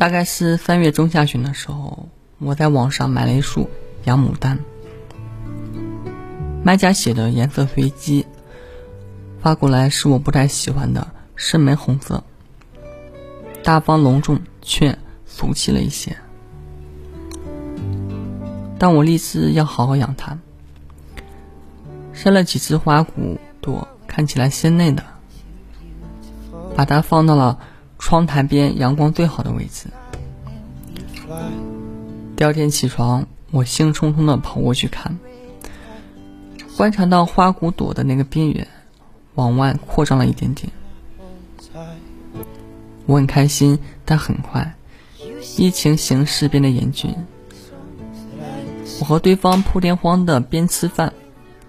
大概是三月中下旬的时候，我在网上买了一束洋牡丹，卖家写的颜色随机，发过来是我不太喜欢的深玫红色，大方隆重却俗气了一些。但我立志要好好养它，生了几只花骨朵，看起来鲜嫩的，把它放到了。窗台边阳光最好的位置。第二天起床，我兴冲冲的跑过去看，观察到花骨朵的那个边缘往外扩张了一点点。我很开心，但很快，疫情形势变得严峻。我和对方破天荒的边吃饭，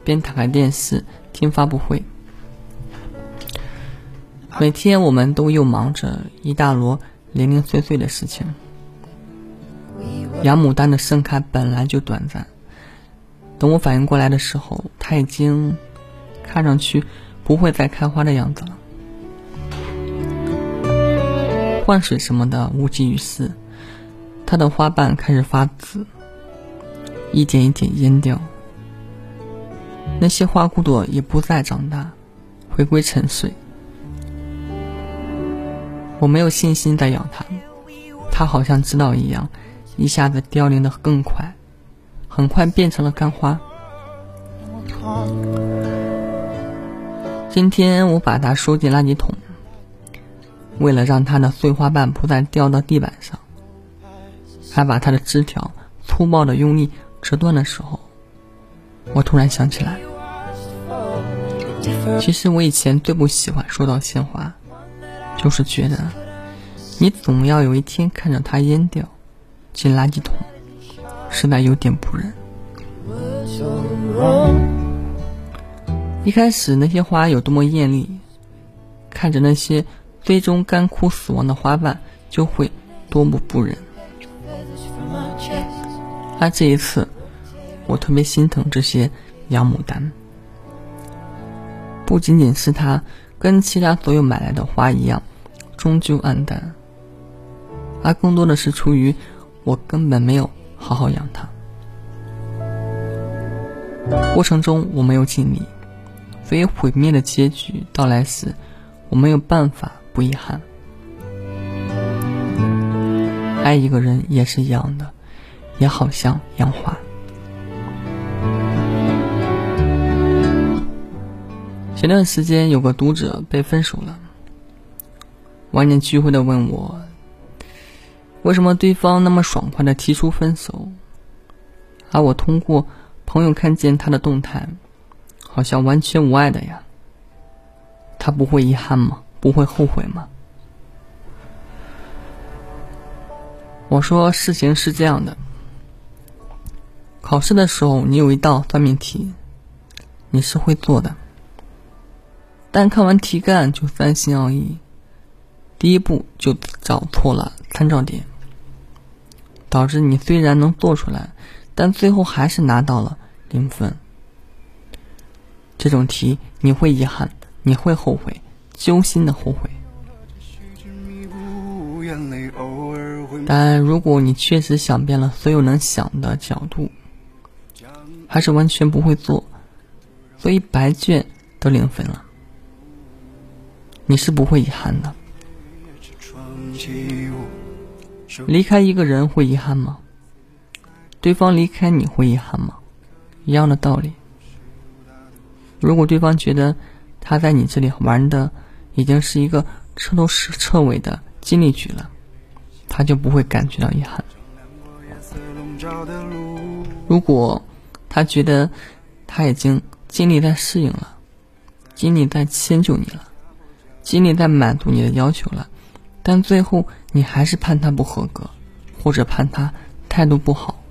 边打开电视听发布会。每天我们都又忙着一大摞零零碎碎的事情。洋牡丹的盛开本来就短暂，等我反应过来的时候，它已经看上去不会再开花的样子了。换水什么的无济于事，它的花瓣开始发紫，一点一点蔫掉。那些花骨朵也不再长大，回归沉睡。我没有信心再养它，它好像知道一样，一下子凋零的更快，很快变成了干花。今天我把它收进垃圾桶，为了让它的碎花瓣不再掉到地板上，还把它的枝条粗暴的用力折断的时候，我突然想起来，其实我以前最不喜欢收到鲜花。就是觉得，你总要有一天看着它蔫掉，进垃圾桶，实在有点不忍。一开始那些花有多么艳丽，看着那些最终干枯死亡的花瓣，就会多么不忍。而这一次，我特别心疼这些洋牡丹，不仅仅是它跟其他所有买来的花一样。终究黯淡，而更多的是出于我根本没有好好养它。过程中我没有尽力，所以毁灭的结局到来时，我没有办法不遗憾。爱一个人也是一样的，也好像养花。前段时间有个读者被分手了。万念俱灰的问我：“为什么对方那么爽快的提出分手，而我通过朋友看见他的动态，好像完全无爱的呀？他不会遗憾吗？不会后悔吗？”我说：“事情是这样的，考试的时候你有一道算命题，你是会做的，但看完题干就三心二意。”第一步就找错了参照点，导致你虽然能做出来，但最后还是拿到了零分。这种题你会遗憾，你会后悔，揪心的后悔。但如果你确实想遍了所有能想的角度，还是完全不会做，所以白卷都零分了，你是不会遗憾的。离开一个人会遗憾吗？对方离开你会遗憾吗？一样的道理。如果对方觉得他在你这里玩的已经是一个彻头彻尾的尽力局了，他就不会感觉到遗憾。如果他觉得他已经尽力在适应了，尽力在迁就你了，尽力在满足你的要求了。但最后你还是判他不合格，或者判他态度不好，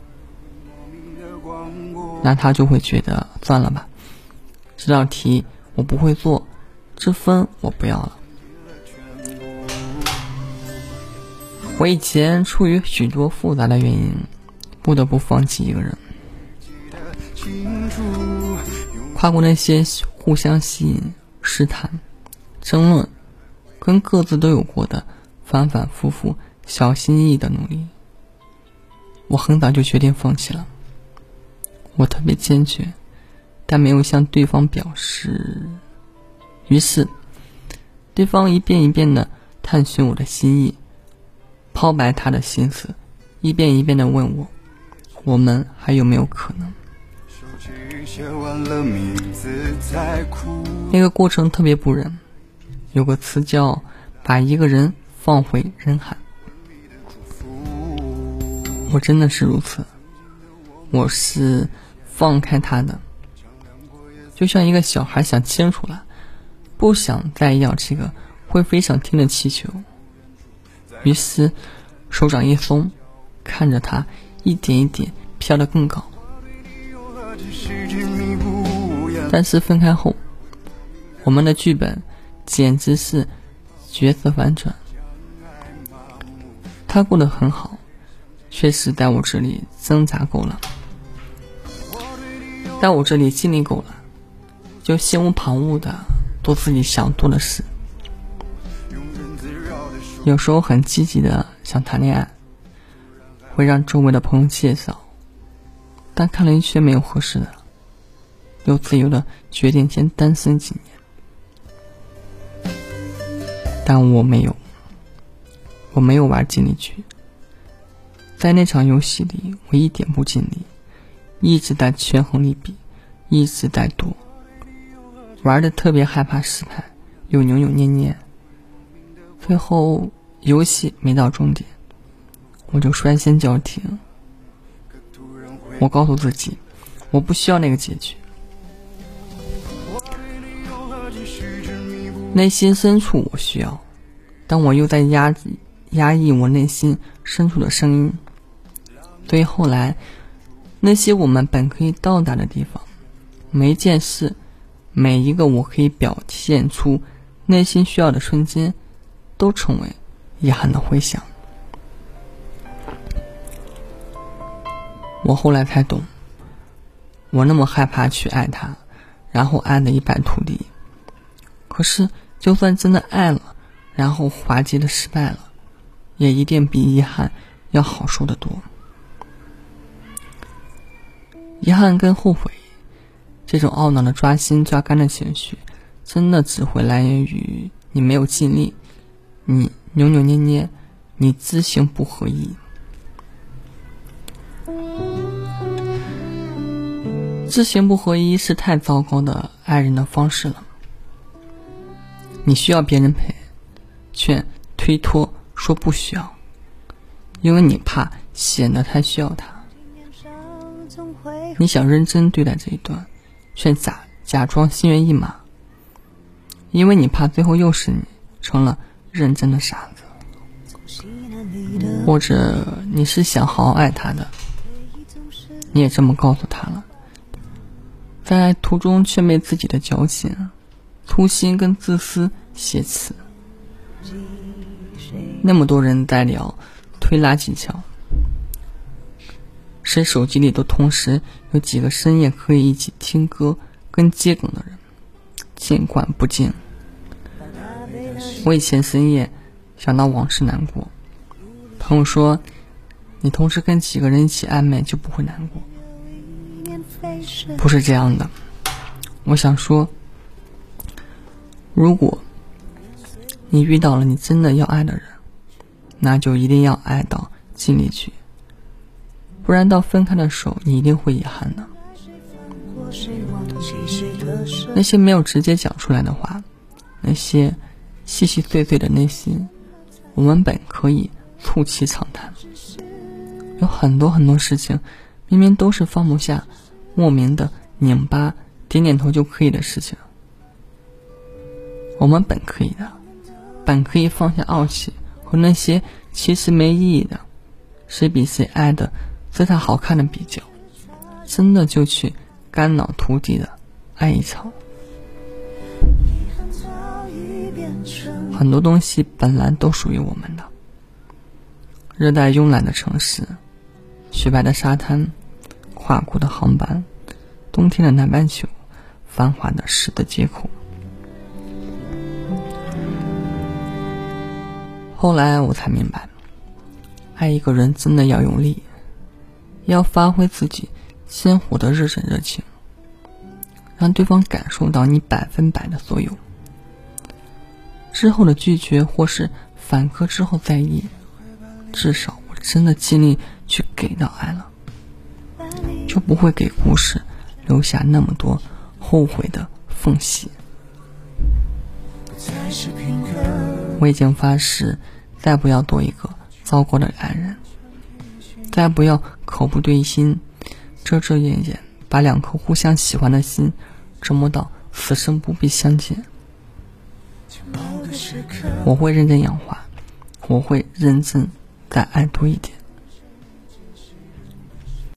那他就会觉得算了吧，这道题我不会做，这分我不要了。我以前出于许多复杂的原因，不得不放弃一个人，跨过那些互相吸引、试探、争论，跟各自都有过的。反反复复小心翼翼的努力。我很早就决定放弃了，我特别坚决，但没有向对方表示。于是，对方一遍一遍的探寻我的心意，抛白他的心思，一遍一遍的问我，我们还有没有可能？那个过程特别不忍，有个词叫“把一个人放回人海”。我真的是如此，我是放开他的，就像一个小孩想清楚了，不想再要这个会飞上天的气球，于是手掌一松，看着它一点一点飘得更高。但是分开后，我们的剧本简直是角色反转，他过得很好。确实，在我这里挣扎够了，在我这里经历够了，就心无旁骛的做自己想做的事。有时候很积极的想谈恋爱，会让周围的朋友介绍，但看了一圈没有合适的，又自由的决定先单身几年。但我没有，我没有玩尽力局。在那场游戏里，我一点不尽力，一直在权衡利弊，一直在赌，玩的特别害怕失败，又扭扭捏捏。最后游戏没到终点，我就率先叫停。我告诉自己，我不需要那个结局。内心深处我需要，但我又在压抑压抑我内心深处的声音。所以后来，那些我们本可以到达的地方，每一件事，每一个我可以表现出内心需要的瞬间，都成为遗憾的回响。我后来才懂，我那么害怕去爱他，然后爱的一败涂地。可是，就算真的爱了，然后滑稽的失败了，也一定比遗憾要好受得多。遗憾跟后悔，这种懊恼的抓心抓肝的情绪，真的只会来源于你没有尽力，你扭扭捏捏，你知行不合一。知行不合一是太糟糕的爱人的方式了。你需要别人陪，却推脱说不需要，因为你怕显得太需要他。你想认真对待这一段，却假假装心猿意马，因为你怕最后又是你成了认真的傻子，或者你是想好好爱他的，你也这么告诉他了，在途中却被自己的矫情、粗心跟自私挟持，那么多人在聊推拉技巧。谁手机里都同时有几个深夜可以一起听歌跟接梗的人，见惯不敬。我以前深夜想到往事难过，朋友说，你同时跟几个人一起暧昧就不会难过，不是这样的。我想说，如果你遇到了你真的要爱的人，那就一定要爱到尽力去。不然到分开的时候，你一定会遗憾的。那些没有直接讲出来的话，那些细细碎碎的内心，我们本可以促膝长谈。有很多很多事情，明明都是放不下，莫名的拧巴，点点头就可以的事情，我们本可以的，本可以放下傲气和那些其实没意义的，谁比谁爱的。姿态好看的比较，真的就去肝脑涂地的爱一场。很多东西本来都属于我们的。热带慵懒的城市，雪白的沙滩，跨国的航班，冬天的南半球，繁华的十字街口。后来我才明白，爱一个人真的要用力，要发挥自己鲜活的热忱热情，让对方感受到你百分百的所有。之后的拒绝或是反客之后在意，至少我真的尽力去给到爱了，就不会给故事留下那么多后悔的缝隙。我已经发誓，再不要多一个糟糕的爱人，再不要口不对心，遮遮掩掩，把两颗互相喜欢的心折磨到此生不必相见。我会认真养花，我会认真再爱多一点。